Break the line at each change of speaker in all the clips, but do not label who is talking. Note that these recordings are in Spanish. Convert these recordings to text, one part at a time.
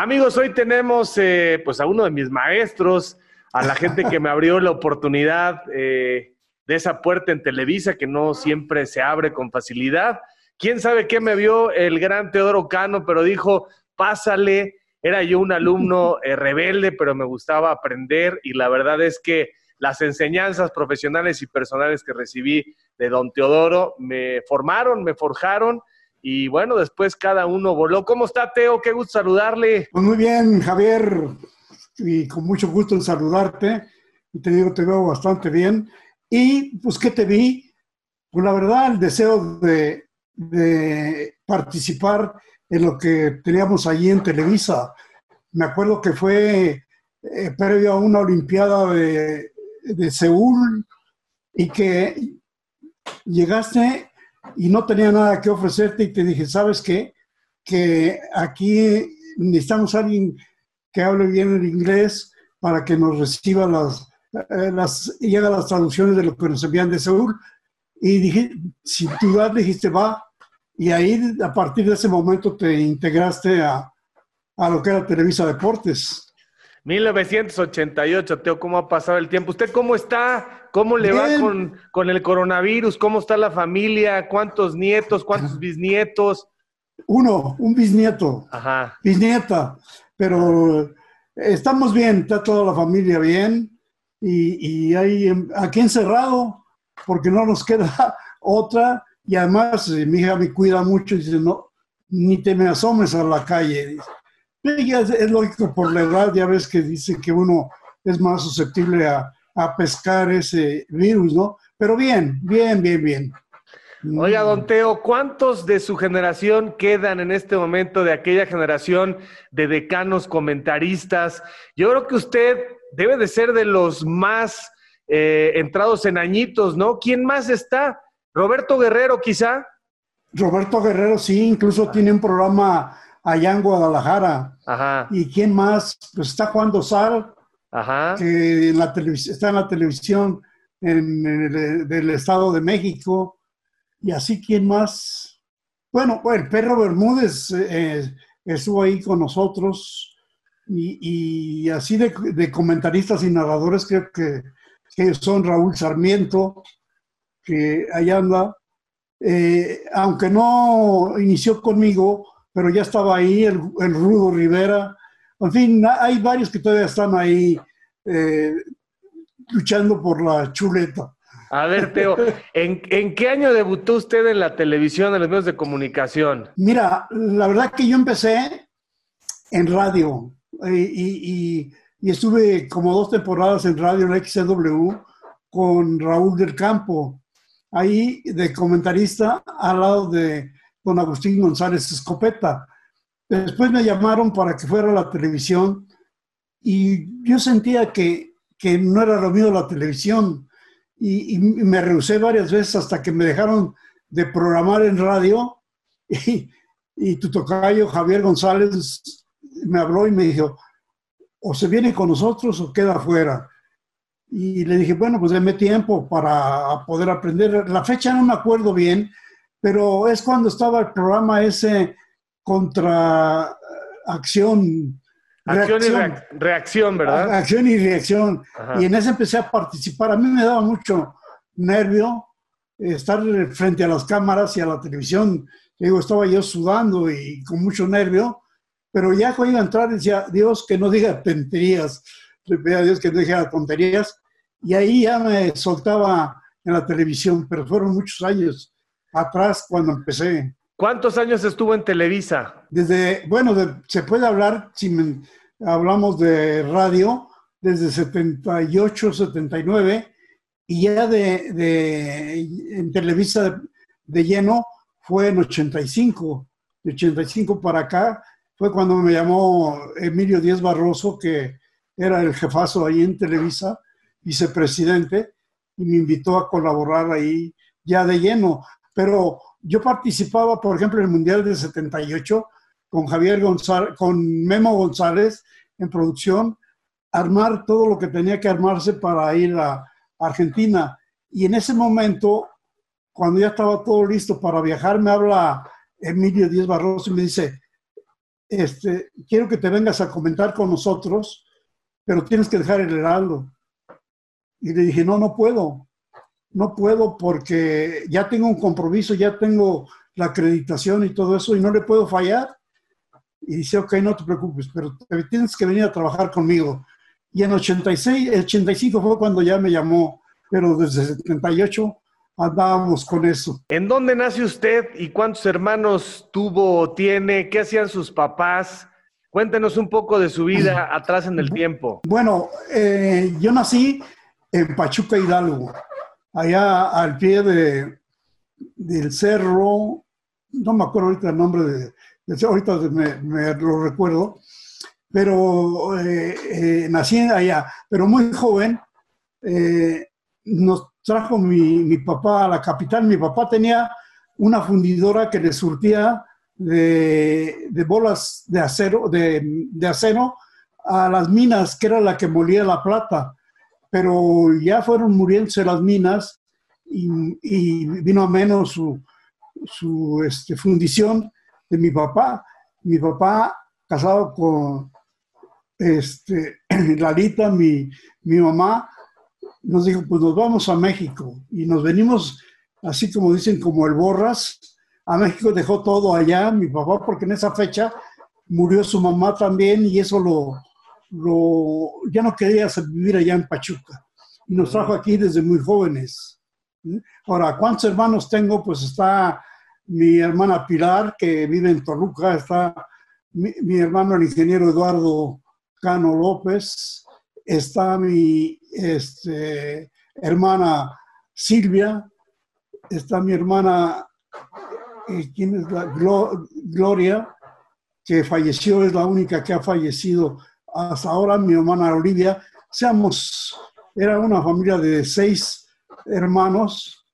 Amigos, hoy tenemos eh, pues a uno de mis maestros, a la gente que me abrió la oportunidad eh, de esa puerta en Televisa que no siempre se abre con facilidad. ¿Quién sabe qué me vio el gran Teodoro Cano, pero dijo, pásale, era yo un alumno eh, rebelde, pero me gustaba aprender y la verdad es que las enseñanzas profesionales y personales que recibí de don Teodoro me formaron, me forjaron y bueno, después cada uno voló. ¿Cómo está, Teo? Qué gusto saludarle.
Pues muy bien, Javier, y con mucho gusto en saludarte. Y te digo, te veo bastante bien. Y pues, ¿qué te vi? Pues la verdad, el deseo de, participar en lo que teníamos allí en Televisa. Me acuerdo que fue eh, previo a una Olimpiada de, de Seúl y que llegaste y no tenía nada que ofrecerte y te dije, ¿sabes qué? Que aquí necesitamos a alguien que hable bien el inglés para que nos reciba las, eh, las y haga las traducciones de lo que nos envían de Seúl. Y dije, sin duda dijiste, va. Y ahí, a partir de ese momento, te integraste a, a lo que era Televisa Deportes.
1988, Teo, ¿cómo ha pasado el tiempo? ¿Usted cómo está? ¿Cómo le va con, el coronavirus? ¿Cómo está la familia? ¿Cuántos nietos? ¿Cuántos bisnietos?
Uno, un bisnieto. Ajá. Bisnieta. Pero estamos bien, está toda la familia bien. Y, y ahí, aquí encerrado, porque no nos queda otra. Y además, eh, mi hija me cuida mucho y dice, no, ni te me asomes a la calle. Dice es, lógico por la edad, ya ves que dice que uno es más susceptible a, pescar ese virus, ¿no? Pero bien, bien, bien, bien.
Oiga, don Teo, ¿cuántos de su generación quedan en este momento de aquella generación de decanos comentaristas? Yo creo que usted debe de ser de los más eh, entrados en añitos, ¿no? ¿Quién más está? Roberto Guerrero, quizá.
Roberto Guerrero, sí, incluso tiene un programa allá en Guadalajara. Ajá. ¿Y quién más? Pues está Juan Dosal, Ajá. que en la está en la televisión en, el, del Estado de México. Y así, ¿quién más? Bueno, el perro Bermúdez eh, estuvo ahí con nosotros. Y, así de, comentaristas y narradores creo que, que son Raúl Sarmiento, que allá anda. Eh, aunque no inició conmigo, pero ya estaba ahí el, Rudo Rivera. En fin, hay varios que todavía están ahí eh, luchando por la chuleta.
A ver, Teo, ¿en, qué año debutó usted en la televisión, en los medios de comunicación?
Mira, la verdad que yo empecé en radio y, estuve como dos temporadas en radio en XCW con Raúl del Campo, ahí de comentarista al lado de con Agustín González Escopeta. Después me llamaron para que fuera a la televisión y yo sentía que, que no era lo mío la televisión y, me rehusé varias veces hasta que me dejaron de programar en radio y, y tu tocayo Javier González me habló y me dijo, o se viene con nosotros o queda afuera. Y le dije, bueno, pues déme tiempo para poder aprender. La fecha no me acuerdo bien, pero es cuando estaba el programa ese contra acción.
Acción y reacción, ¿verdad?
Acción y reacción. Y en ese empecé a participar. A mí me daba mucho nervio estar frente a las cámaras y a la televisión. Digo, estaba yo sudando y con mucho nervio, pero ya cuando iba a entrar decía, Dios que no diga tonterías, le pedía a Dios que no diga tonterías, y ahí ya me soltaba en la televisión, pero fueron muchos años atrás cuando empecé.
¿Cuántos años estuvo en Televisa?
Desde, bueno, se puede hablar, si hablamos de radio, desde 78, 79, y ya de, de en Televisa de, lleno fue en 85. De 85 para acá fue cuando me llamó Emilio Díaz Barroso, que era el jefazo ahí en Televisa, vicepresidente, y me invitó a colaborar ahí ya de lleno pero yo participaba, por ejemplo, en el Mundial del 78 con Javier González, con Memo González en producción, armar todo lo que tenía que armarse para ir a Argentina. Y en ese momento, cuando ya estaba todo listo para viajar, me habla Emilio Díaz Barroso y me dice, este, quiero que te vengas a comentar con nosotros, pero tienes que dejar el heraldo. Y le dije, no, no puedo, no puedo porque ya tengo un compromiso, ya tengo la acreditación y todo eso y no le puedo fallar. Y dice, ok, no te preocupes, pero tienes que venir a trabajar conmigo. Y en 86, 85 fue cuando ya me llamó, pero desde 78 andábamos con eso.
¿En dónde nace usted y cuántos hermanos tuvo o tiene? ¿Qué hacían sus papás? Cuéntenos un poco de su vida atrás en el tiempo.
Bueno, eh, yo nací en Pachuca Hidalgo, allá al pie de, del cerro, no me acuerdo ahorita el nombre de, ahorita me, lo recuerdo, pero eh, eh, nací allá, pero muy joven, eh, nos trajo mi, papá a la capital. Mi papá tenía una fundidora que le surtía de, bolas de acero, de, acero a las minas, que era la que molía la plata. Pero ya fueron muriéndose las minas y, vino a menos su, este, fundición de mi papá. Mi papá, casado con este, Lalita, mi, mi mamá, nos dijo, pues nos vamos a México. Y nos venimos, así como dicen, como el Borras. A México dejó todo allá, mi papá, porque en esa fecha murió su mamá también y eso lo, lo ya no quería vivir allá en Pachuca. Y nos trajo aquí desde muy jóvenes. Ahora, ¿cuántos hermanos tengo? Pues está mi hermana Pilar, que vive en Toluca, está mi, hermano el ingeniero Eduardo Cano López, está mi este, hermana Silvia, está mi hermana, ¿quién es la? Gloria, que falleció, es la única que ha fallecido hasta ahora, mi hermana Olivia. Seamos, era una familia de seis hermanos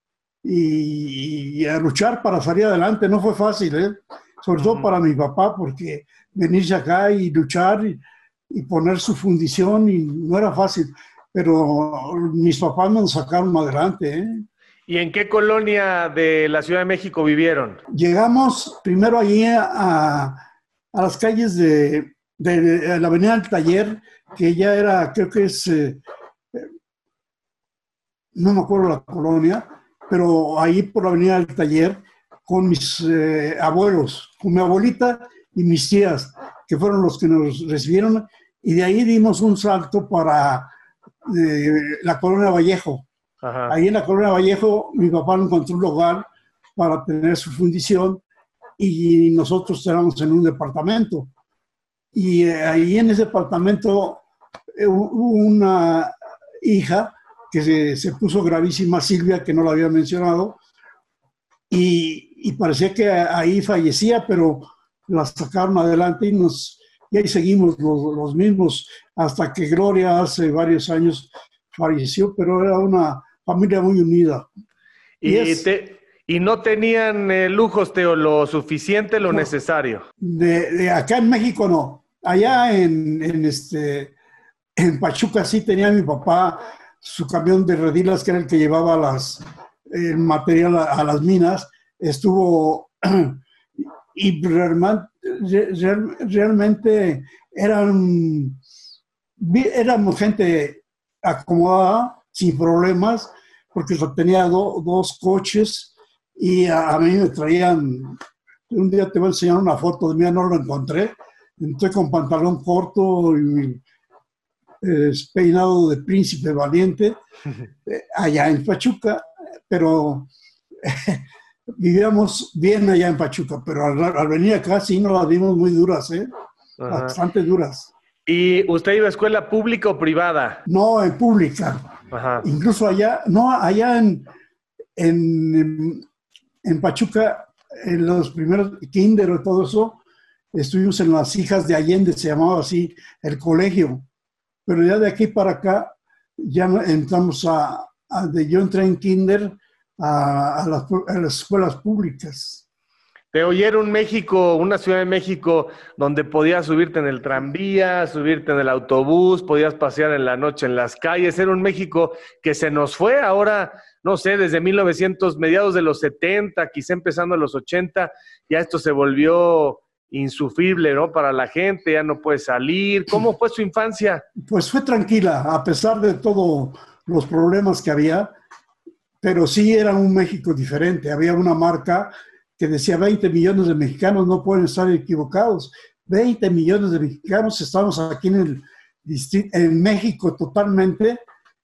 y, a luchar para salir adelante. No fue fácil, ¿eh? sobre todo para mi papá, porque venirse acá y luchar y, poner su fundición y no era fácil, pero mis papás nos sacaron adelante. ¿eh?
¿Y en qué colonia de la Ciudad de México vivieron?
Llegamos primero allí a, a las calles de, de, la Avenida del Taller, que ya era, creo que es, eh, no me acuerdo la colonia, pero ahí por la avenida del taller con mis eh, abuelos, con mi abuelita y mis tías, que fueron los que nos recibieron, y de ahí dimos un salto para eh, la colonia Vallejo. Ahí en la colonia Vallejo mi papá encontró un lugar para tener su fundición y nosotros éramos en un departamento. Y eh, ahí en ese departamento hubo una hija que se, puso gravísima Silvia, que no la había mencionado, y, parecía que ahí fallecía, pero la sacaron adelante y, nos, y ahí seguimos los, mismos, hasta que Gloria hace varios años falleció, pero era una familia muy unida.
Y, y, no tenían eh, lujos, Teo, lo suficiente, lo necesario.
De, acá en México no. Allá en, en, este, en Pachuca sí tenía mi papá su camión de redilas, que era el que llevaba las, el material a, las minas, estuvo y realmente eran, éramos gente acomodada, sin problemas, porque tenía dos coches y a, mí me traían, un día te voy a enseñar una foto de mí, no lo encontré, estoy con pantalón corto y es peinado de príncipe valiente eh, allá en Pachuca, pero vivíamos bien allá en Pachuca, pero al, venir acá sí nos las vimos muy duras, ¿eh? bastante duras.
¿Y usted iba a escuela pública o privada?
No, en pública. Incluso allá, no, allá en, en, en Pachuca, en los primeros kinder y todo eso, estuvimos en las hijas de Allende, se llamaba así el colegio pero ya de aquí para acá ya entramos a, de yo entré en kinder a, las, escuelas públicas.
Te oyeron México, una ciudad de México donde podías subirte en el tranvía, subirte en el autobús, podías pasear en la noche en las calles. Era un México que se nos fue ahora, no sé, desde 1900, mediados de los 70, quizá empezando en los 80, ya esto se volvió insufrible, ¿no? Para la gente, ya no puede salir. ¿Cómo fue su infancia?
Pues fue tranquila, a pesar de todos los problemas que había, pero sí era un México diferente. Había una marca que decía 20 millones de mexicanos no pueden estar equivocados. 20 millones de mexicanos, estamos aquí en, el, en México totalmente,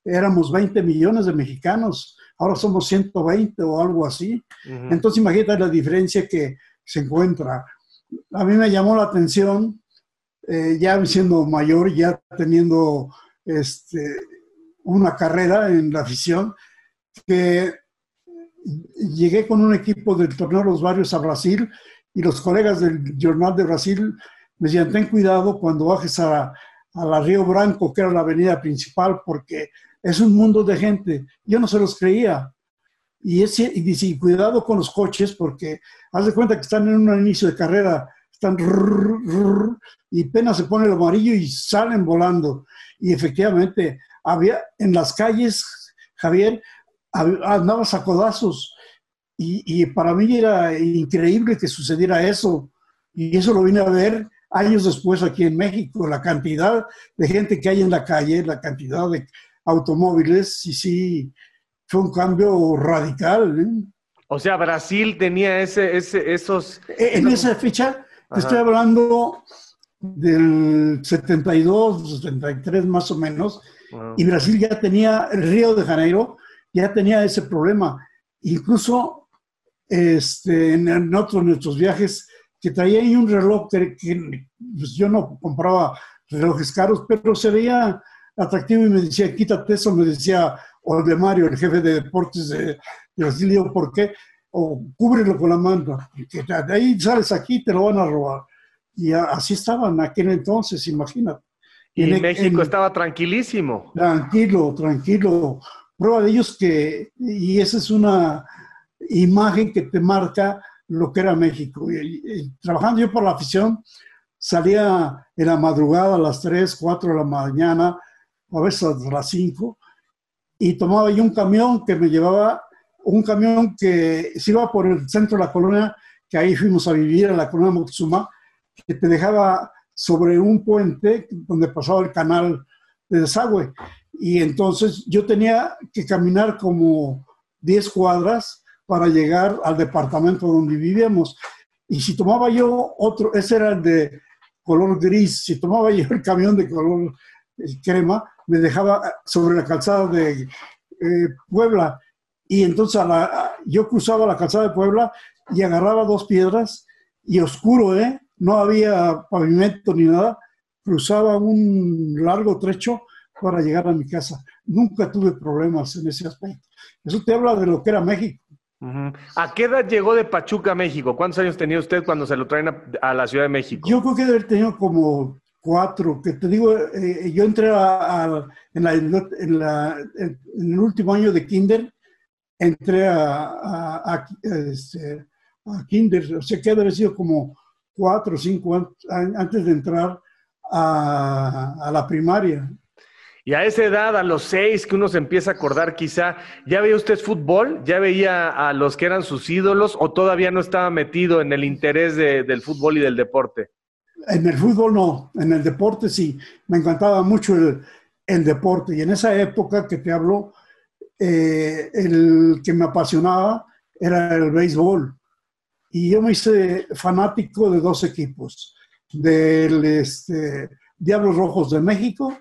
éramos 20 millones de mexicanos, ahora somos 120 o algo así. Entonces imagínate la diferencia que se encuentra. A mí me llamó la atención, eh, ya siendo mayor, ya teniendo este, una carrera en la afición, que llegué con un equipo del torneo Los Barrios a Brasil y los colegas del Jornal de Brasil me decían, ten cuidado cuando bajes a, la Río Branco, que era la avenida principal, porque es un mundo de gente. Yo no se los creía. Y, ese, y dice, cuidado con los coches, porque haz de cuenta que están en un inicio de carrera, están y apenas se pone el amarillo y salen volando. Y efectivamente, había en las calles, Javier, andabas a codazos. Y, y, para mí era increíble que sucediera eso. Y eso lo vine a ver años después aquí en México, la cantidad de gente que hay en la calle, la cantidad de automóviles, y sí, fue un cambio radical. ¿eh?
O sea, Brasil tenía ese, ese esos...
E, en esa fecha, te estoy hablando del 72, 73 más o menos, y Brasil ya tenía, el Río de Janeiro ya tenía ese problema. Incluso este, en, otros de nuestros viajes, que traía ahí un reloj que, pues, yo no compraba relojes caros, pero se veía atractivo y me decía, quítate eso, me decía de Mario, el jefe de deportes de, Brasil, digo, ¿por qué? O cúbrelo con la manta, que de ahí sales aquí te lo van a robar. Y así estaban aquel entonces, imagínate.
Y en, México estaba tranquilísimo.
Tranquilo, tranquilo. Prueba de ellos que, y esa es una imagen que te marca lo que era México. trabajando yo por la afición, salía en la madrugada a las 3, 4 de la mañana, a veces a las 5, y tomaba yo un camión que me llevaba, un camión que se iba por el centro de la colonia, que ahí fuimos a vivir, en la colonia Moctezuma, que te dejaba sobre un puente donde pasaba el canal de desagüe. Y entonces yo tenía que caminar como 10 cuadras para llegar al departamento donde vivíamos. Y si tomaba yo otro, ese era el de color gris, si tomaba yo el camión de color crema, me dejaba sobre la calzada de eh, Puebla. Y entonces yo cruzaba la calzada de Puebla y agarraba dos piedras y oscuro, ¿eh? no había pavimento ni nada, cruzaba un largo trecho para llegar a mi casa. Nunca tuve problemas en ese aspecto. Eso te habla de lo que era México.
¿A qué edad llegó de Pachuca a México? ¿Cuántos años tenía usted cuando se lo traen a, la Ciudad de México?
Yo creo que debe haber tenido como cuatro, que te digo, eh, yo entré en, el último año de kinder, entré a, este, a, kinder, o sea que debe haber sido como cuatro o cinco antes de entrar a, la primaria.
Y a esa edad, a los seis, que uno se empieza a acordar quizá, ¿ya veía usted fútbol? ¿Ya veía a los que eran sus ídolos o todavía no estaba metido en el interés del fútbol y del deporte?
En el fútbol no, en el deporte sí. Me encantaba mucho el, el deporte. Y en esa época que te hablo, eh, el que me apasionaba era el béisbol. Y yo me hice fanático de dos equipos, del este, Diablos Rojos de México,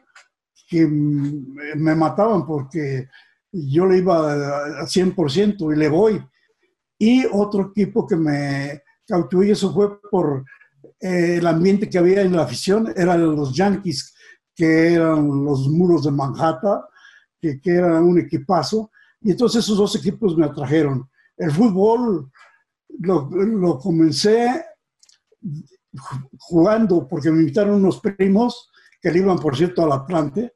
que me mataban porque yo le iba al 100% y le voy. Y otro equipo que me cautivó y eso fue por eh, el ambiente que había en la afición, eran los Yankees, que eran los muros de Manhattan, que, que eran un equipazo. Y entonces esos dos equipos me atrajeron. El fútbol lo, comencé jugando porque me invitaron unos primos que le iban, por cierto, al Atlante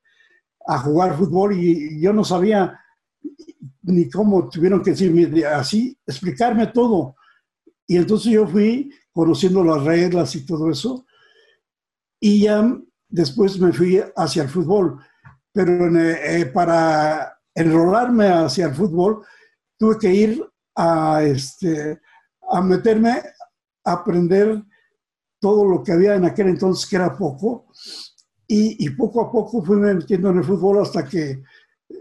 a jugar fútbol y, yo no sabía ni cómo tuvieron que decirme así, explicarme todo. Y entonces yo fui conociendo las reglas y todo eso. Y ya después me fui hacia el fútbol. Pero eh, para enrolarme hacia el fútbol, tuve que ir a, este, a meterme a aprender todo lo que había en aquel entonces, que era poco, y, y poco a poco fui metiendo en el fútbol hasta que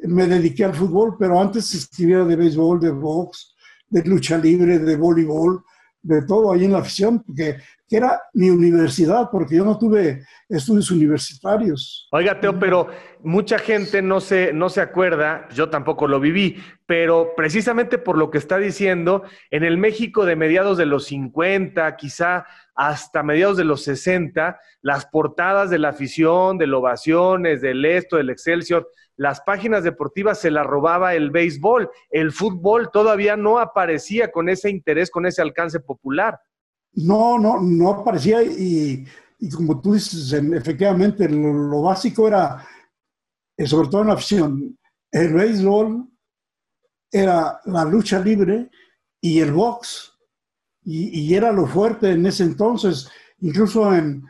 me dediqué al fútbol, pero antes escribía de béisbol, de box, de lucha libre, de voleibol, de todo ahí en la afición, porque que era mi universidad, porque yo no tuve estudios universitarios.
Oiga, Teo, pero mucha gente no se, no se acuerda, yo tampoco lo viví, pero precisamente por lo que está diciendo, en el México de mediados de los 50, quizá hasta mediados de los 60, las portadas de la afición, de ovaciones, del esto, del Excelsior, las páginas deportivas se las robaba el béisbol. El fútbol todavía no aparecía con ese interés, con ese alcance popular.
No, no, no aparecía y, como tú dices, efectivamente lo, básico era, eh, sobre todo en la afición, el béisbol era la lucha libre y el box. Y, era lo fuerte en ese entonces. Incluso en,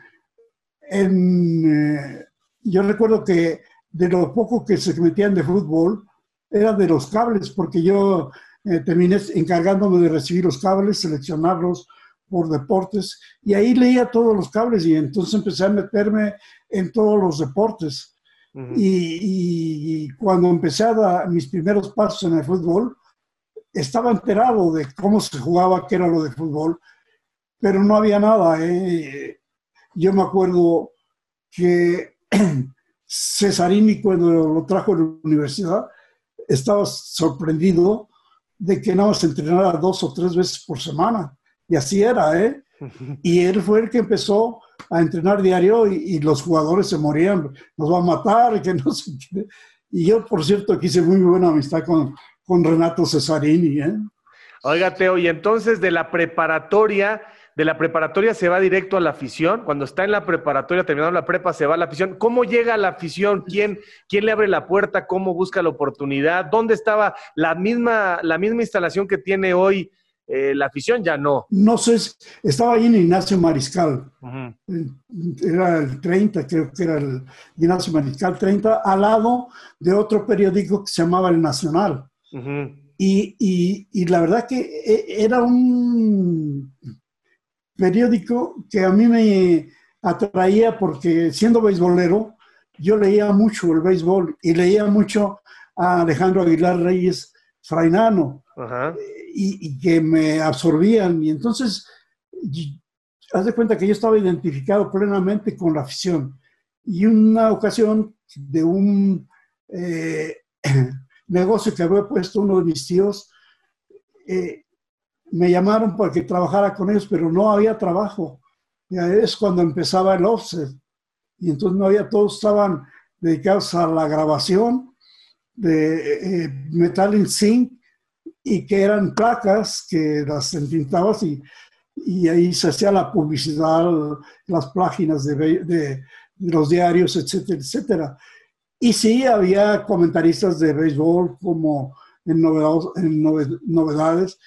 eh, yo recuerdo que de lo poco que se metían de fútbol era de los cables, porque yo eh, terminé encargándome de recibir los cables, seleccionarlos por deportes, y ahí leía todos los cables y entonces empecé a meterme en todos los deportes. y, cuando empecé a dar mis primeros pasos en el fútbol, estaba enterado de cómo se jugaba, qué era lo de fútbol, pero no había nada. ¿eh? Yo me acuerdo que Cesarini cuando lo trajo a la universidad estaba sorprendido de que nada más entrenara dos o tres veces por semana. Y así era, ¿eh? Y él fue el que empezó a entrenar diario y, los jugadores se morían, nos va a matar, que no sé Y yo, por cierto, aquí hice muy buena amistad con, con Renato Cesarini, ¿eh?
Oiga, Teo, y entonces de la preparatoria de la preparatoria se va directo a la afición. Cuando está en la preparatoria, terminando la prepa, se va a la afición. ¿Cómo llega a la afición? ¿Quién, quién le abre la puerta? ¿Cómo busca la oportunidad? ¿Dónde estaba la misma, la misma instalación que tiene hoy eh, la afición? Ya no.
No sé, estaba ahí en Ignacio Mariscal. Era el 30, creo que era el Ignacio Mariscal 30, al lado de otro periódico que se llamaba El Nacional. y, y, y, la verdad que eh, era un periódico que a mí me atraía porque siendo beisbolero, yo leía mucho el béisbol y leía mucho a Alejandro Aguilar Reyes Frainano y, que me absorbían. Y entonces, haz de cuenta que yo estaba identificado plenamente con la afición. Y una ocasión de un eh, negocio que había puesto uno de mis tíos, eh, me llamaron para que trabajara con ellos, pero no había trabajo. Ya es cuando empezaba el offset. Y entonces no había, todos estaban dedicados a la grabación de eh, metal in zinc y que eran placas que las entintabas y, y ahí se hacía la publicidad, las páginas de, de, los diarios, etcétera, etcétera. Y sí, había comentaristas de béisbol como en, en novedades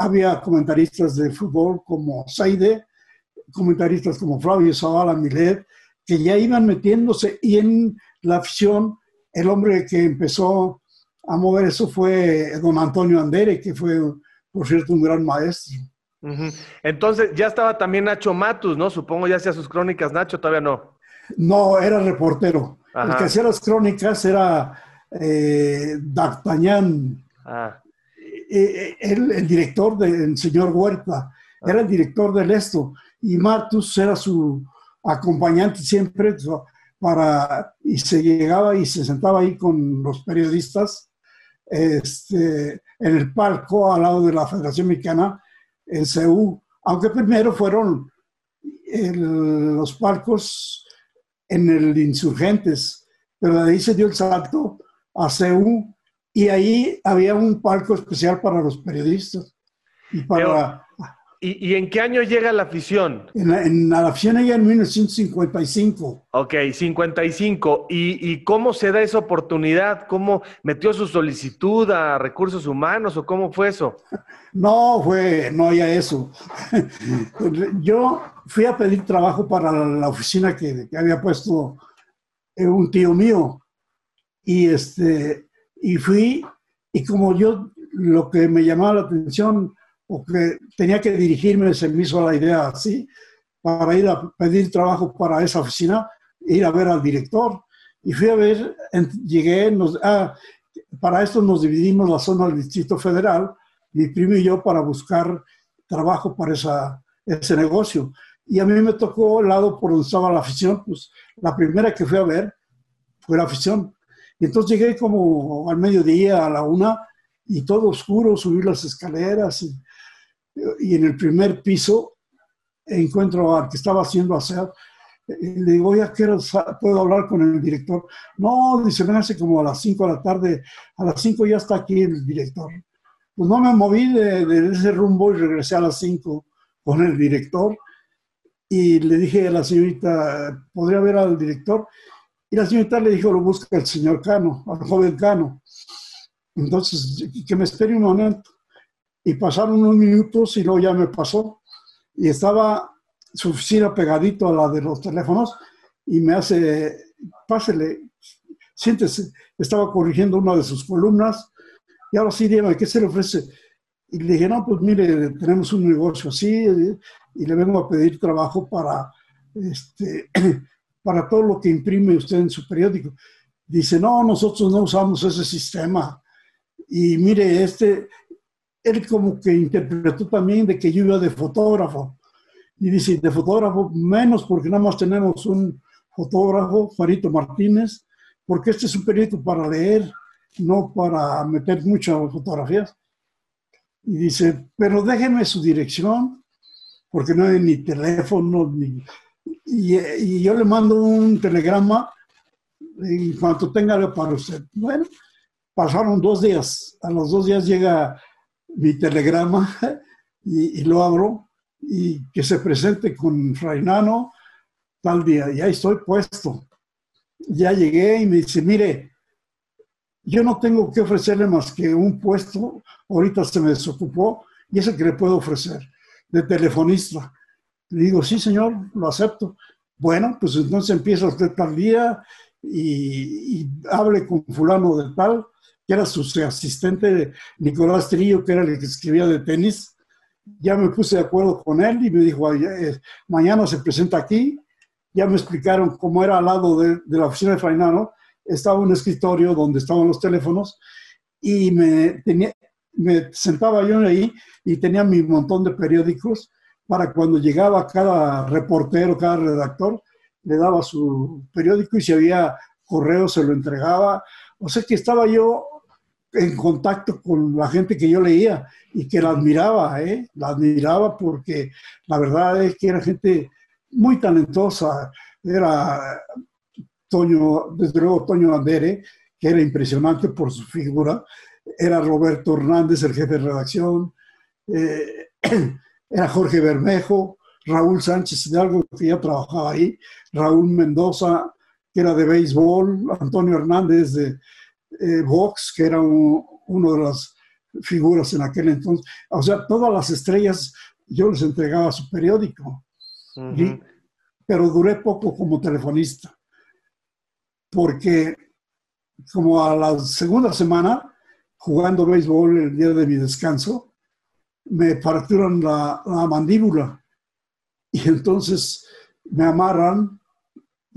había comentaristas de fútbol como Saide, comentaristas como Flavio Zavala Milet, que ya iban metiéndose y en la afición el hombre que empezó a mover eso fue don Antonio Andere, que fue, por cierto, un gran maestro.
Entonces, ya estaba también Nacho Matus, ¿no? Supongo ya hacía sus crónicas, Nacho, todavía no.
No, era reportero. El que hacía las crónicas era eh, D'Artagnan. Ah. Eh, eh, el director del señor Huerta, era el director del esto, y Martus era su acompañante siempre para, y se llegaba y se sentaba ahí con los periodistas este, en el palco al lado de la Federación Mexicana en CEU, aunque primero fueron los palcos en el Insurgentes, pero de ahí se dio el salto a CEU y ahí había un palco especial para los periodistas. Y, para,
¿y, en qué año llega la afición?
En la, afición llega en 1955.
Ok, 55. ¿Y, ¿Y cómo se da esa oportunidad? ¿Cómo metió su solicitud a recursos humanos o cómo fue eso?
No, fue, no había eso. Yo fui a pedir trabajo para la oficina que, que había puesto eh, un tío mío. Y este, y fui, y como yo lo que me llamaba la atención o que tenía que dirigirme, se me hizo la idea así, para ir a pedir trabajo para esa oficina, ir a ver al director. Y fui a ver, llegué, nos, ah, para esto nos dividimos la zona del Distrito Federal, mi primo y yo, para buscar trabajo para esa, ese negocio. Y a mí me tocó el lado por donde estaba la afición, pues la primera que fui a ver fue la afición. Y entonces llegué como al mediodía, a la una, y todo oscuro, subí las escaleras y, y en el primer piso encuentro al que estaba haciendo hacer le digo, oye, ¿qué puedo hablar con el director? No, dice, me hace como a las 5 de la tarde, a las 5 ya está aquí el director. Pues no me moví de, ese rumbo y regresé a las 5 con el director y le dije a la señorita, ¿podría ver al director? Y la señorita le dijo, lo busca el señor Cano, al joven Cano. Entonces, que me espere un momento. Y pasaron unos minutos y luego ya me pasó. Y estaba su oficina pegadito a la de los teléfonos y me hace, pásele, siéntese, estaba corrigiendo una de sus columnas y ahora sí, dígame, ¿qué se le ofrece? Y le dije, no, pues mire, tenemos un negocio así y le vengo a pedir trabajo para, este, para todo lo que imprime usted en su periódico. Dice, no, nosotros no usamos ese sistema. Y mire, este, él como que interpretó también de que yo iba de fotógrafo. Y dice, de fotógrafo menos porque nada más tenemos un fotógrafo, Farito Martínez, porque este es un periódico para leer, no para meter muchas fotografías. Y dice, pero déjeme su dirección, porque no hay ni teléfono, ni... Y, y yo le mando un telegrama en cuanto tenga para usted. Bueno, pasaron dos días. A los dos días llega mi telegrama y, lo abro y que se presente con Frainano tal día. Y ahí estoy puesto. Ya llegué y me dice, mire, yo no tengo que ofrecerle más que un puesto, ahorita se me desocupó, y ese que le puedo ofrecer, de telefonista. Le digo, sí, señor, lo acepto. Bueno, pues entonces empieza usted tal día y, y hable con fulano de tal, que era su asistente, Nicolás Trillo, que era el que escribía de tenis, ya me puse de acuerdo con él y me dijo, eh, mañana se presenta aquí. Ya me explicaron cómo era al lado de, la oficina de Fainano. Estaba un escritorio donde estaban los teléfonos y me, tenía, me sentaba yo ahí y tenía mi montón de periódicos para cuando llegaba cada reportero, cada redactor, le daba su periódico y si había correo se lo entregaba. O sea que estaba yo en contacto con la gente que yo leía y que la admiraba, ¿eh? la admiraba porque la verdad es que era gente muy talentosa. Era Toño, desde luego Toño Andere, que era impresionante por su figura. Era Roberto Hernández, el jefe de redacción. Eh, era Jorge Bermejo, Raúl Sánchez Hidalgo, que ya trabajaba ahí. Raúl Mendoza, que era de béisbol. Antonio Hernández de eh, Vox, que era uno de las figuras en aquel entonces. O sea, todas las estrellas yo les entregaba su periódico. pero duré poco como telefonista, porque como a la segunda semana, jugando béisbol el día de mi descanso, me partieron la, la mandíbula y entonces me amarran,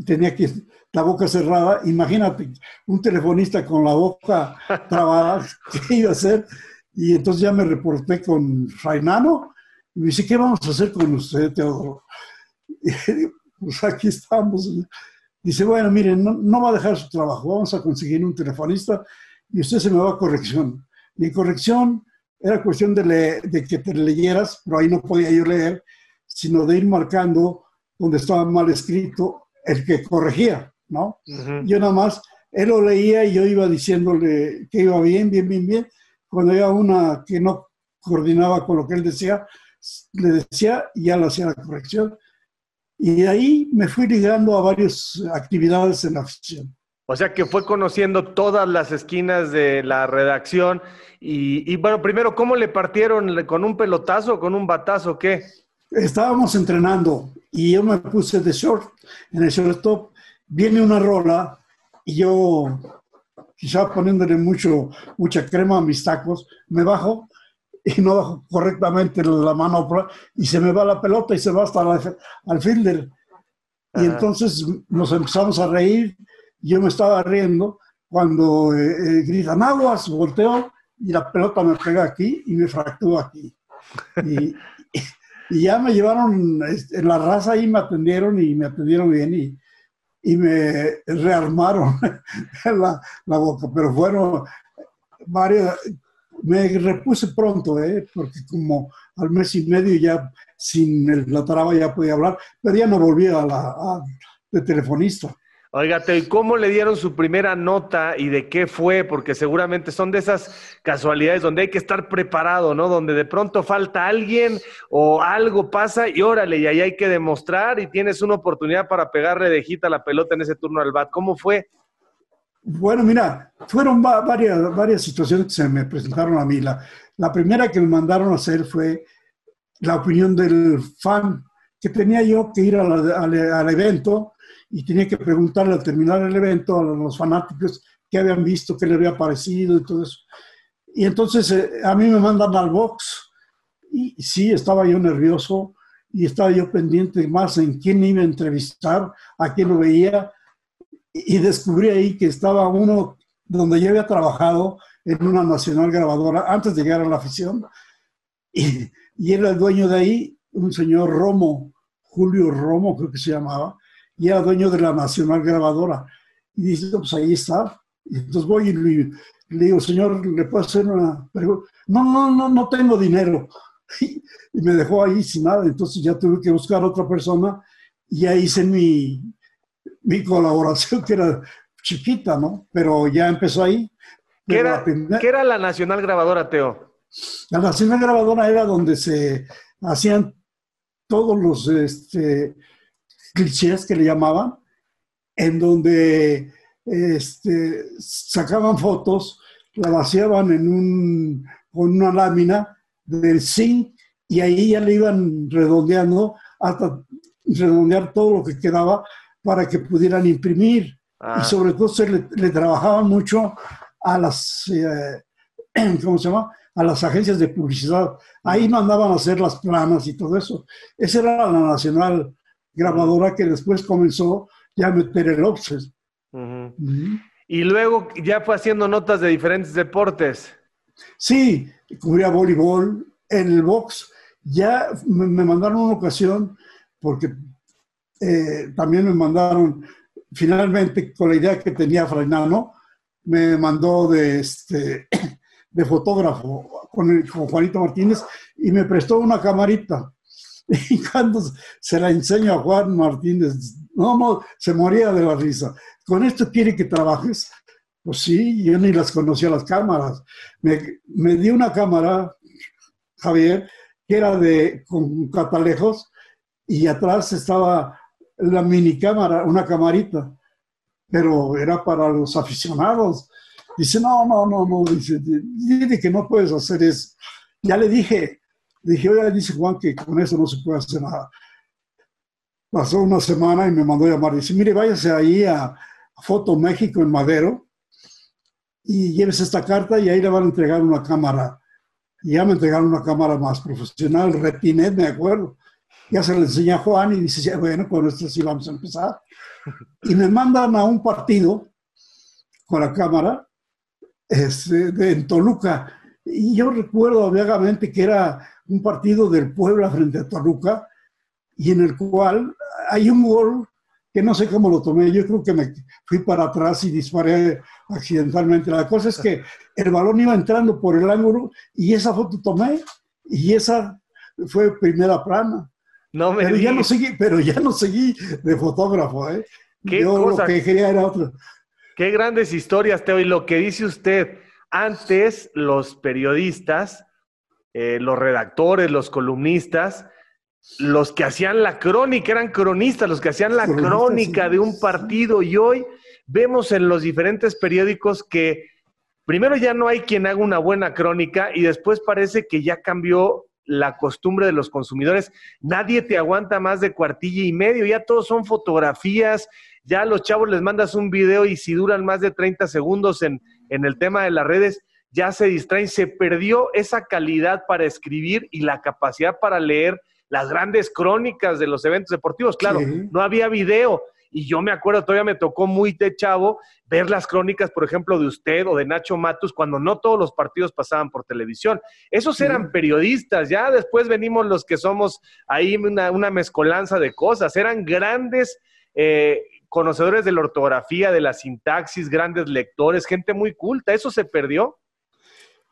tenía que la boca cerrada. Imagínate, un telefonista con la boca trabada, ¿qué iba a hacer? Y entonces ya me reporté con Rainano y me dice, ¿qué vamos a hacer con usted, Teodoro? Y pues aquí estamos. Dice, bueno, miren, no, va a dejar su trabajo, vamos a conseguir un telefonista y usted se me va a corrección. Mi corrección era cuestión de, de que te leyeras, pero ahí no podía yo leer, sino de ir marcando donde estaba mal escrito el que corregía. ¿no? Yo nada más, él lo leía y yo iba diciéndole que iba bien, bien, bien, bien. Cuando había una que no coordinaba con lo que él decía, le decía y ya le hacía la corrección. Y de ahí me fui ligando a varias actividades en la afición.
O sea que fue conociendo todas las esquinas de la redacción. Y, y, bueno, primero, ¿cómo le partieron? ¿Con un pelotazo o con un batazo? ¿Qué?
Estábamos entrenando y yo me puse de short en el shortstop viene una rola y yo, quizá poniéndole mucho, mucha crema a mis tacos, me bajo y no bajo correctamente la mano y se me va la pelota y se va hasta al fielder. Y entonces nos empezamos a reír, yo me estaba riendo cuando eh, eh, gritan aguas, volteo y la pelota me pega aquí y me fractura aquí. Y, y ya me llevaron, este, en la raza y me atendieron y me atendieron bien y, y me rearmaron la, la, boca, pero fueron varias, me repuse pronto, ¿eh? porque como al mes y medio ya sin el, la traba ya podía hablar, pero ya no volví a la de telefonista.
Óigate, ¿y cómo le dieron su primera nota y de qué fue? Porque seguramente son de esas casualidades donde hay que estar preparado, ¿no? Donde de pronto falta alguien o algo pasa y órale, y ahí hay que demostrar y tienes una oportunidad para pegarle de jita la pelota en ese turno al bat. ¿Cómo fue?
Bueno, mira, fueron varias, varias situaciones que se me presentaron a mí. La, la primera que me mandaron a hacer fue la opinión del fan, que tenía yo que ir al evento y tenía que preguntarle al terminar el evento a los fanáticos qué habían visto, qué le había parecido y todo eso. Y entonces eh, a mí me mandan al box y sí, estaba yo nervioso y estaba yo pendiente más en quién iba a entrevistar, a quién lo veía y descubrí ahí que estaba uno donde yo había trabajado en una nacional grabadora antes de llegar a la afición y, y era el dueño de ahí, un señor Romo, Julio Romo creo que se llamaba, y era dueño de la Nacional Grabadora. Y dice, pues ahí está. Y entonces voy y le, digo, señor, ¿le puedo hacer una pregunta? No, no, no, no tengo dinero. Y, me dejó ahí sin nada. Entonces ya tuve que buscar otra persona y ya hice mi, mi colaboración, que era chiquita, ¿no? Pero ya empezó ahí.
¿Qué era, ¿Qué era la Nacional Grabadora, Teo?
La Nacional Grabadora era donde se hacían todos los este, clichés que le llamaban, en donde este, sacaban fotos, la vaciaban en un, con una lámina del zinc y ahí ya le iban redondeando hasta redondear todo lo que quedaba para que pudieran imprimir. Y ah. sobre todo se le, trabajaban mucho a las, eh, ¿cómo se llama? A las agencias de publicidad. Ahí mandaban a hacer las planas y todo eso. Esa era la nacional grabadora que después comenzó ya a meter el offset.
Y luego ya fue haciendo notas de diferentes deportes.
Sí, cubría voleibol, en el box. Ya me, mandaron una ocasión, porque eh, también me mandaron, finalmente, con la idea que tenía Frainano, me mandó de, este, de fotógrafo con, con Juanito Martínez y me prestó una camarita. Y cuando se la enseño a Juan Martínez, no, no, se moría de la risa. ¿Con esto quiere que trabajes? Pues sí, yo ni las conocía las cámaras. Me, me dio una cámara, Javier, que era de con catalejos y atrás estaba la mini cámara, una camarita, pero era para los aficionados. Dice, no, no, no, no, dice, dice que no puedes hacer eso. Ya le dije, Dije, oye, dice Juan que con eso no se puede hacer nada. Pasó una semana y me mandó a llamar. Dice, mire, váyase ahí a, Foto México en Madero y llévese esta carta y ahí le van a entregar una cámara. Y ya me entregaron una cámara más profesional, Retinet, me acuerdo. Ya se le enseñé a Juan y dice, bueno, con esto sí vamos a empezar. Y me mandan a un partido con la cámara este, de, en Toluca. Y yo recuerdo vagamente que era un partido del Puebla frente a Toluca y en el cual hay un gol que no sé cómo lo tomé, yo creo que me fui para atrás y disparé accidentalmente. La cosa es que el balón iba entrando por el ángulo y esa foto tomé y esa fue primera plana. No me pero, ya no seguí, pero ya no seguí de fotógrafo, ¿eh? yo lo que quería era otro.
Qué grandes historias, Teo. Y lo que dice usted, antes los periodistas eh, los redactores, los columnistas, los que hacían la crónica, eran cronistas, los que hacían la crónica de un partido y hoy vemos en los diferentes periódicos que primero ya no hay quien haga una buena crónica y después parece que ya cambió la costumbre de los consumidores. Nadie te aguanta más de cuartilla y medio, ya todos son fotografías, ya a los chavos les mandas un video y si duran más de 30 segundos en, en el tema de las redes, ya se distraen, se perdió esa calidad para escribir y la capacidad para leer las grandes crónicas de los eventos deportivos. Claro, no había video. Y yo me acuerdo, todavía me tocó muy de chavo ver las crónicas, por ejemplo, de usted o de Nacho Matus, cuando no todos los partidos pasaban por televisión. Esos eran periodistas, ya después venimos los que somos ahí una, mezcolanza de cosas. Eran grandes eh, conocedores de la ortografía, de la sintaxis, grandes lectores, gente muy culta. ¿Eso se perdió?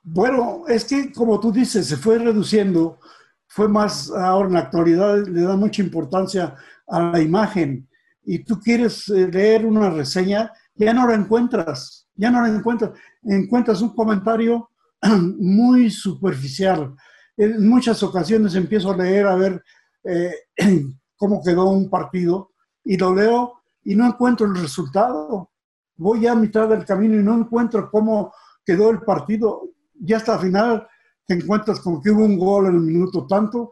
Bueno, es que como tú dices, se fue reduciendo, fue más, ahora en la actualidad le da mucha importancia a la imagen y tú quieres eh, leer una reseña, ya no la encuentras, ya no la encuentras, encuentras un comentario muy superficial. En muchas ocasiones empiezo a leer a ver eh, cómo quedó un partido y lo leo y no encuentro el resultado. Voy a mitad del camino y no encuentro cómo quedó el partido ya hasta el final te encuentras con que hubo un gol en el minuto tanto,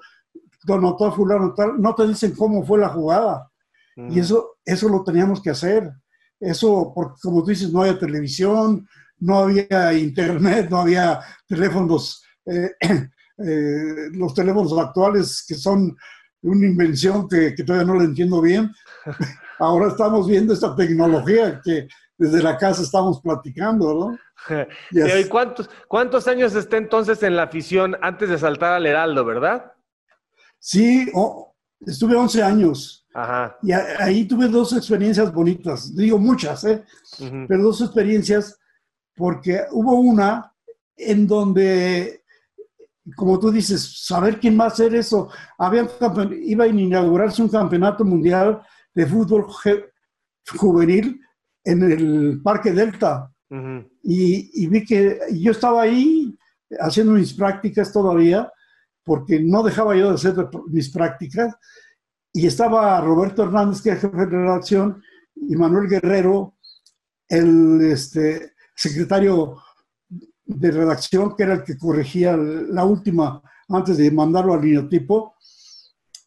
lo anotó fulano tal, no te dicen cómo fue la jugada. Y mm. eso, eso lo teníamos que hacer. Eso, porque como tú dices, no había televisión, no había internet, no había teléfonos, eh, eh, los teléfonos actuales que son una invención que, que todavía no la entiendo bien. Ahora estamos viendo esta tecnología que desde la casa estamos platicando, ¿no?
¿Y cuántos, cuántos años está entonces en la afición antes de saltar al Heraldo, verdad?
Sí, estuve 11 años. Ajá. Y ahí tuve dos experiencias bonitas, digo muchas, ¿eh? pero dos experiencias, porque hubo una en donde, como tú dices, saber quién va a hacer eso. Había iba a inaugurarse un campeonato mundial de fútbol juvenil en el Parque Delta. Y, vi que yo estaba ahí haciendo mis prácticas todavía, porque no dejaba yo de hacer mis prácticas, y estaba Roberto Hernández, que es jefe de redacción, y Manuel Guerrero, el este, secretario de redacción, que era el que corregía la última antes de mandarlo al linotipo.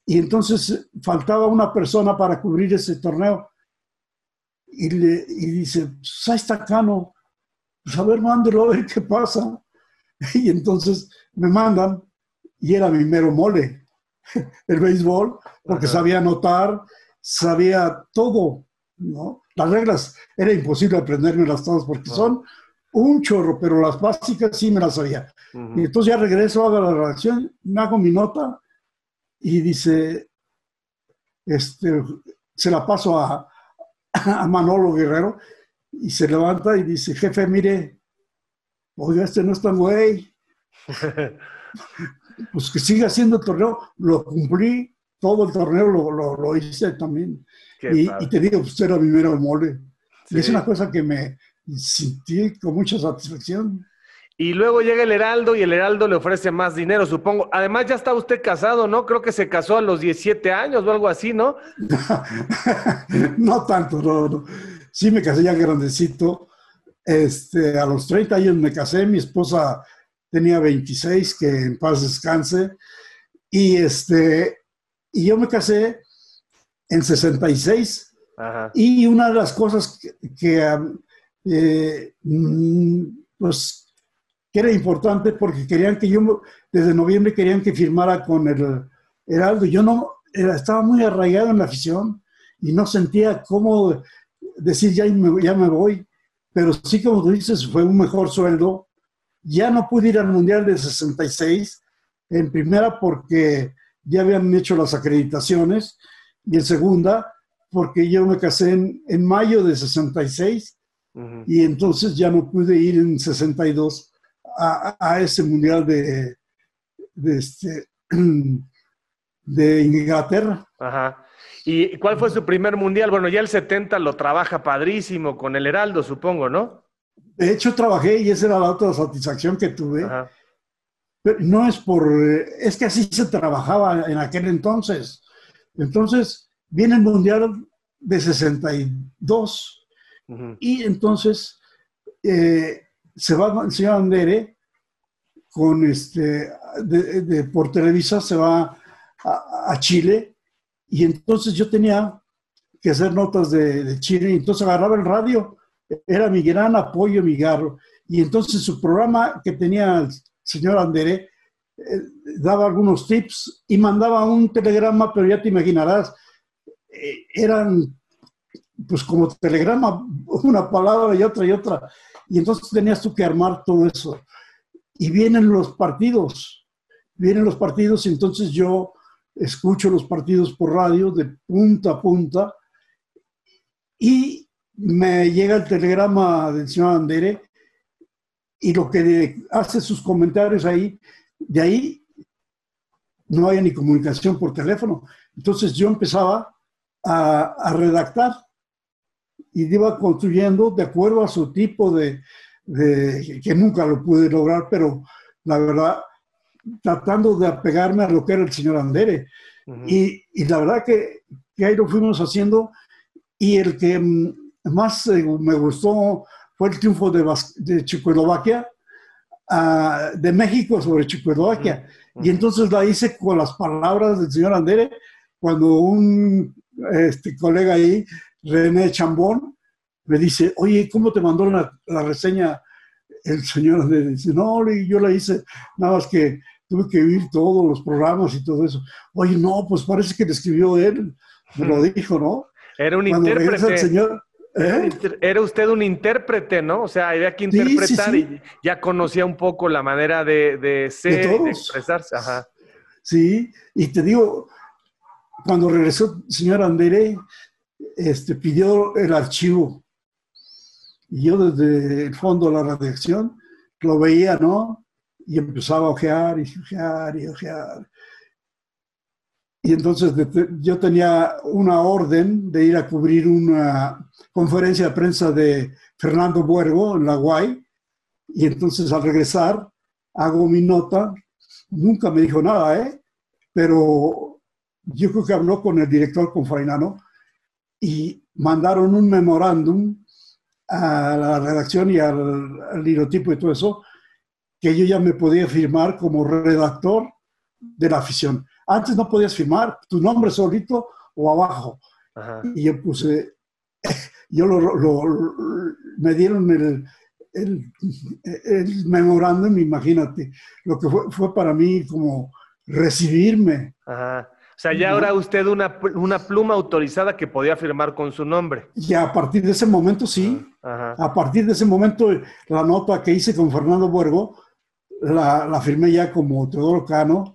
Y entonces faltaba una persona para cubrir ese torneo y, le, y dice, pues ahí está Cano, pues a ver, mándelo a ver qué pasa. Y entonces me mandan, y era mi mero mole, el béisbol, porque sabía anotar, sabía todo, ¿no? Las reglas era imposible aprendérmelas todas porque son un chorro, pero las básicas sí me las sabía. Y entonces ya regreso, hago la redacción, me hago mi nota y dice, este, se la paso a, a Manolo Guerrero y se levanta y dice, jefe, mire, oiga, este no es tan güey. pues que siga haciendo el torneo, lo cumplí, todo el torneo lo, lo, hice también. Y, te digo, pues era mi mero mole. Y es una cosa que me sentí con mucha satisfacción.
Y luego llega el Heraldo y el Heraldo le ofrece más dinero, supongo. Además, ya está usted casado, ¿no? Creo que se casó a los 17 años o algo así, ¿no?
no tanto, no, Sí me casé ya grandecito. Este, a los 30 años me casé, mi esposa tenía 26, que en paz descanse. Y, este, y yo me casé en 66. Y una de las cosas que, eh, mm, pues que era importante porque querían que yo, desde noviembre querían que firmara con el Heraldo. Yo no, estaba muy arraigado en la afición y no sentía cómo decir ya me, ya me voy, pero sí como tú dices, fue un mejor sueldo. Ya no pude ir al Mundial de 66, en primera porque ya habían hecho las acreditaciones y en segunda porque yo me casé en, en mayo de 66 y entonces ya no pude ir en 62 a, ese mundial de, de, este, de Inglaterra.
Ajá. ¿Y cuál fue su primer mundial? Bueno, ya el 70 lo trabaja padrísimo con el Heraldo, supongo, ¿no?
De hecho, trabajé y esa era la otra satisfacción que tuve. Pero no es por, es que así se trabajaba en aquel entonces. Entonces, viene el mundial de 62 y entonces eh, se va el señor Andere con este, de, por Televisa, se va a, Chile y entonces yo tenía que hacer notas de, Chile y entonces agarraba el radio, era mi gran apoyo, mi garro. Y entonces su programa que tenía el señor Andere eh, daba algunos tips y mandaba un telegrama, pero ya te imaginarás, eh, eran pues como telegrama, una palabra y otra y otra. Y entonces tenías tú que armar todo eso. Y vienen los partidos, vienen los partidos y entonces yo escucho los partidos por radio de punta a punta y me llega el telegrama del señor Andere y lo que hace sus comentarios ahí, de ahí no hay ni comunicación por teléfono. Entonces yo empezaba a, redactar y iba construyendo de acuerdo a su tipo de, que nunca lo pude lograr, pero la verdad, tratando de apegarme a lo que era el señor Andere. y, y, la verdad que, que, ahí lo fuimos haciendo y el que más eh, me gustó fue el triunfo de, de Checoslovaquia, uh, de México sobre Checoslovaquia. Y entonces la hice con las palabras del señor Andere, cuando un este, colega ahí, René Chambón, me dice, oye, ¿cómo te mandó la, la reseña el señor Andere? Dice, no, yo la hice, nada más que tuve que oír todos los programas y todo eso. Oye, no, pues parece que le escribió él, me lo dijo, ¿no?
Era un intérprete. señor, ¿Eh? Era usted un intérprete, ¿no? O sea, había que interpretar y ya conocía un poco la manera de, ser, de, expresarse. Ajá.
Sí, y te digo, cuando regresó el señor Andere, este, pidió el archivo. Y yo desde el fondo de la redacción lo veía, ¿no? Y empezaba a ojear y ojear y ojear. Y entonces yo tenía una orden de ir a cubrir una conferencia de prensa de Fernando Buergo en la Guay. Y entonces al regresar hago mi nota. Nunca me dijo nada, ¿eh? Pero yo creo que habló con el director, con Fainano, y mandaron un memorándum a la redacción y al, al y todo eso, que yo ya me podía firmar como redactor de la afición. Antes no podías firmar tu nombre solito o abajo. Y yo puse, yo lo, me dieron el, el, el, memorándum, imagínate, lo que fue, para mí como recibirme.
Ajá. O sea, ya ahora usted una, una, pluma autorizada que podía firmar con su nombre.
Y a partir de ese momento, sí. A partir de ese momento, la nota que hice con Fernando Buergo, la, la firmé ya como Teodoro Cano,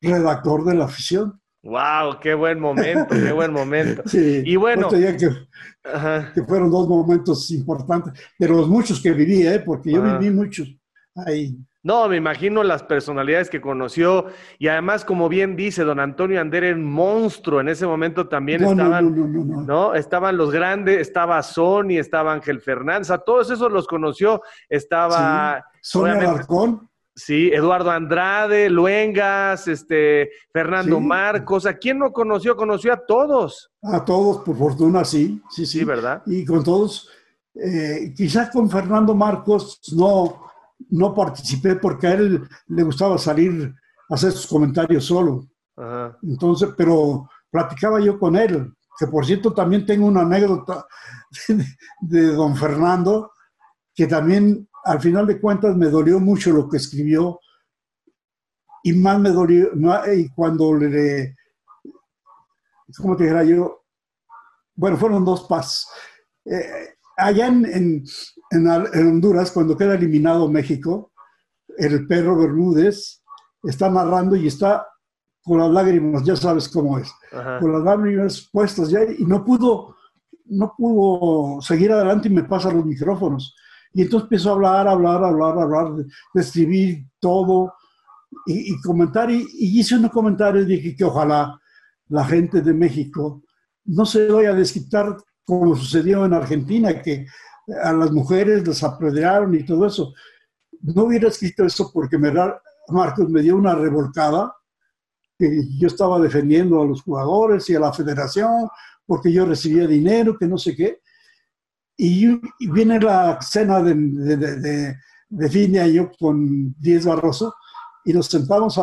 redactor de la afición.
¡Wow! ¡Qué buen momento! ¡Qué buen momento!
sí, y bueno. Que, fueron dos momentos importantes, de los muchos que viví, ¿eh? porque yo viví muchos ahí.
No, me imagino las personalidades que conoció y además, como bien dice don Antonio Andere, un monstruo. En ese momento también estaban, no, no, no, Estaban los grandes, estaba Sony, estaba Ángel Fernández, a todos esos los conoció. Estaba.
Sí. Sonia.
Sí, Eduardo Andrade, Luengas, este, Fernando Marcos. ¿A quién no conoció? Conoció a todos.
A todos, por fortuna, sí. Sí,
sí, ¿verdad?
Y con todos, eh, quizás con Fernando Marcos no, no participé porque a él le gustaba salir a hacer sus comentarios solo. Entonces, pero platicaba yo con él, que por cierto también tengo una anécdota de don Fernando, que también al final de cuentas me dolió mucho lo que escribió y más me dolió y cuando le, ¿cómo te dijera yo? Bueno, fueron dos pasos. Eh, allá en, Honduras, cuando queda eliminado México, el perro Bermúdez está narrando y está con las lágrimas, ya sabes cómo es, con las lágrimas puestas ya y no pudo, no pudo seguir adelante y me pasa los micrófonos. Y entonces empezó a hablar, hablar, hablar, hablar, de, escribir todo y, comentar. Y, hice un comentario y dije que ojalá la gente de México no se vaya a desquitar como sucedió en Argentina, que a las mujeres las apedrearon y todo eso. No hubiera escrito eso porque me, Marcos me dio una revolcada, que yo estaba defendiendo a los jugadores y a la federación, porque yo recibía dinero, que no sé qué. Y, viene la cena de, de, de, fin de año con Díez Barroso y nos sentamos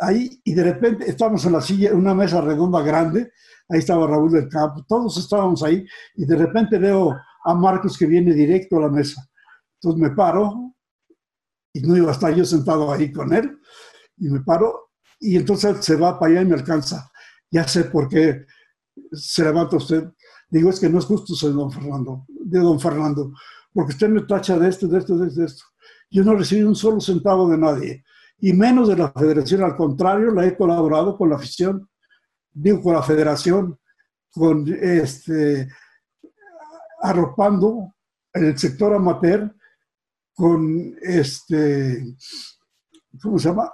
ahí y de repente estábamos en la silla, una mesa redonda grande, ahí estaba Raúl del Campo, todos estábamos ahí y de repente veo a Marcos que viene directo a la mesa. Entonces me paro y no iba a estar yo sentado ahí con él y me paro y entonces se va para allá y me alcanza. Ya sé por qué se levanta usted. Digo, es que no es justo ser don Fernando, de don Fernando, porque usted me tacha de esto, de esto, de esto. Yo no recibí un solo centavo de nadie, y menos de la federación. Al contrario, la he colaborado con la afición, digo, con la federación, con este, arropando el sector amateur, con este, ¿cómo se llama?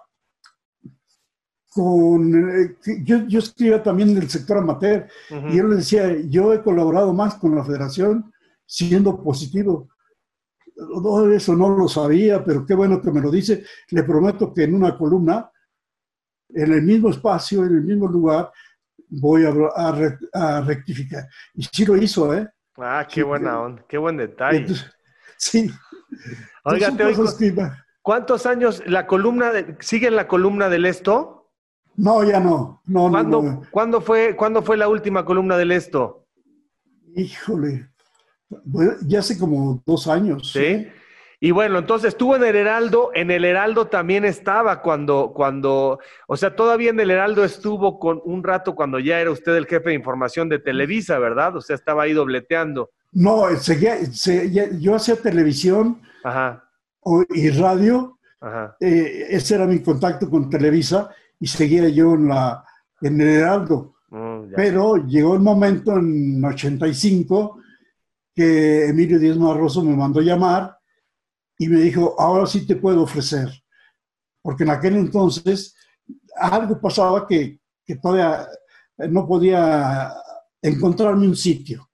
Con, eh, yo, yo escribía también del sector amateur y yo le decía, yo he colaborado más con la federación siendo positivo. Todo eso no lo sabía, pero qué bueno que me lo dice. Le prometo que en una columna, en el mismo espacio, en el mismo lugar, voy a, rectificar. Y sí lo hizo, ¿eh?
Ah, qué buena onda, qué buen detalle.
sí.
Oiga, te oigo, ¿cuántos años la columna, sigue en la columna del esto?
No, ya no. no,
¿Cuándo, ¿cuándo, fue, ¿Cuándo fue la última columna del esto?
Híjole, ya hace como dos años.
Sí. Y bueno, entonces estuvo en el Heraldo, en el Heraldo también estaba cuando, cuando, o sea, todavía en el Heraldo estuvo con un rato cuando ya era usted el jefe de información de Televisa, ¿verdad? O sea, estaba ahí dobleteando.
No, seguía, yo hacía televisión y radio, eh, ese era mi contacto con Televisa y seguía yo en, la, en el Heraldo. Mm, Pero llegó el momento en 85 que Emilio Díaz Marroso me mandó llamar y me dijo, ahora sí te puedo ofrecer. Porque en aquel entonces algo pasaba que, que todavía no podía encontrarme un sitio.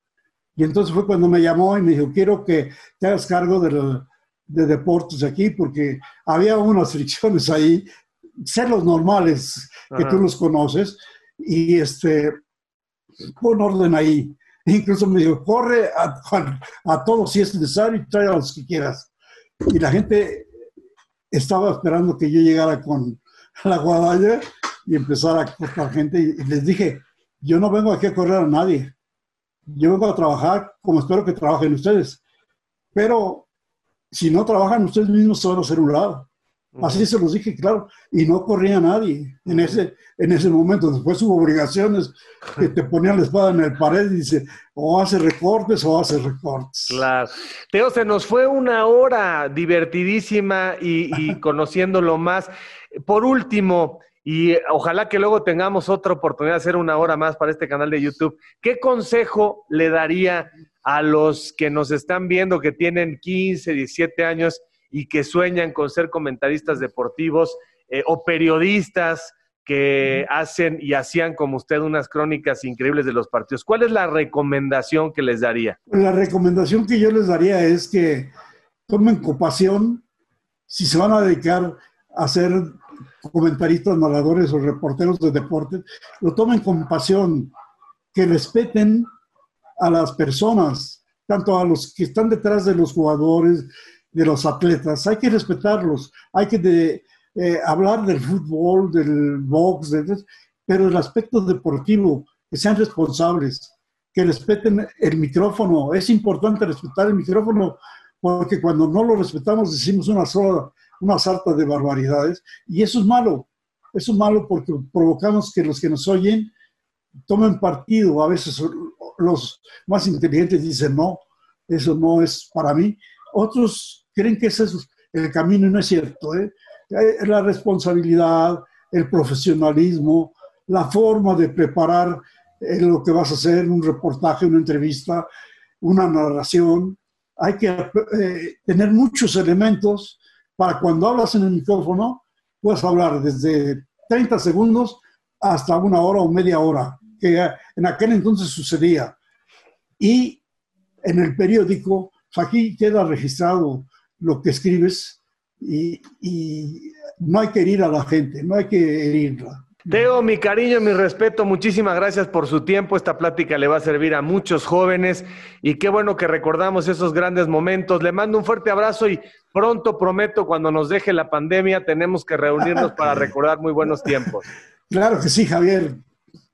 Y entonces fue cuando me llamó y me dijo, quiero que te hagas cargo de, de deportes aquí, porque había unas fricciones ahí, ser los normales, que tú los conoces, y este, pon orden ahí. Incluso me dijo, corre a, a, todos si es necesario y trae a los que quieras. Y la gente estaba esperando que yo llegara con la guadalla y empezara a cortar gente. Y les dije, yo no vengo aquí a correr a nadie. Yo vengo a trabajar como espero que trabajen ustedes. Pero si no trabajan ustedes mismos, se van a hacer un lado. Así se los dije, claro, y no corría nadie en ese, en ese momento. Después hubo obligaciones que te ponían la espada en el pared y dice, o hace recortes o hace recortes.
Claro. Teo, se nos fue una hora divertidísima y, y conociéndolo más. Por último, y ojalá que luego tengamos otra oportunidad de hacer una hora más para este canal de YouTube, ¿qué consejo le daría a los que nos están viendo que tienen 15, 17 años? Y que sueñan con ser comentaristas deportivos eh, o periodistas que hacen y hacían como usted unas crónicas increíbles de los partidos. ¿Cuál es la recomendación que les daría?
La recomendación que yo les daría es que tomen compasión si se van a dedicar a ser comentaristas, narradores o reporteros de deportes, lo tomen con pasión, que respeten a las personas, tanto a los que están detrás de los jugadores, de los atletas, hay que respetarlos, hay que eh, hablar del fútbol, del box, pero el aspecto deportivo, que sean responsables, que respeten el micrófono. Es importante respetar el micrófono porque cuando no lo respetamos decimos una sola, una sarta de barbaridades y eso es malo. Eso es malo porque provocamos que los que nos oyen tomen partido. A veces los más inteligentes dicen, no, eso no es para mí. Otros creen que ese es el camino y no es cierto. ¿eh? eh la responsabilidad, el profesionalismo, la forma de preparar eh, lo que vas a hacer, un reportaje, una entrevista, una narración. Hay que eh, tener muchos elementos para cuando hablas en el micrófono, puedas hablar desde 30 segundos hasta una hora o media hora, que en aquel entonces sucedía. Y en el periódico, aquí queda registrado lo que escribes y, no hay que herir a la gente, no hay que herirla.
Teo, mi cariño, mi respeto, muchísimas gracias por su tiempo. Esta plática le va a servir a muchos jóvenes y qué bueno que recordamos esos grandes momentos. Le mando un fuerte abrazo y pronto prometo, cuando nos deje la pandemia, tenemos que reunirnos para recordar muy buenos tiempos.
Claro que sí, Javier.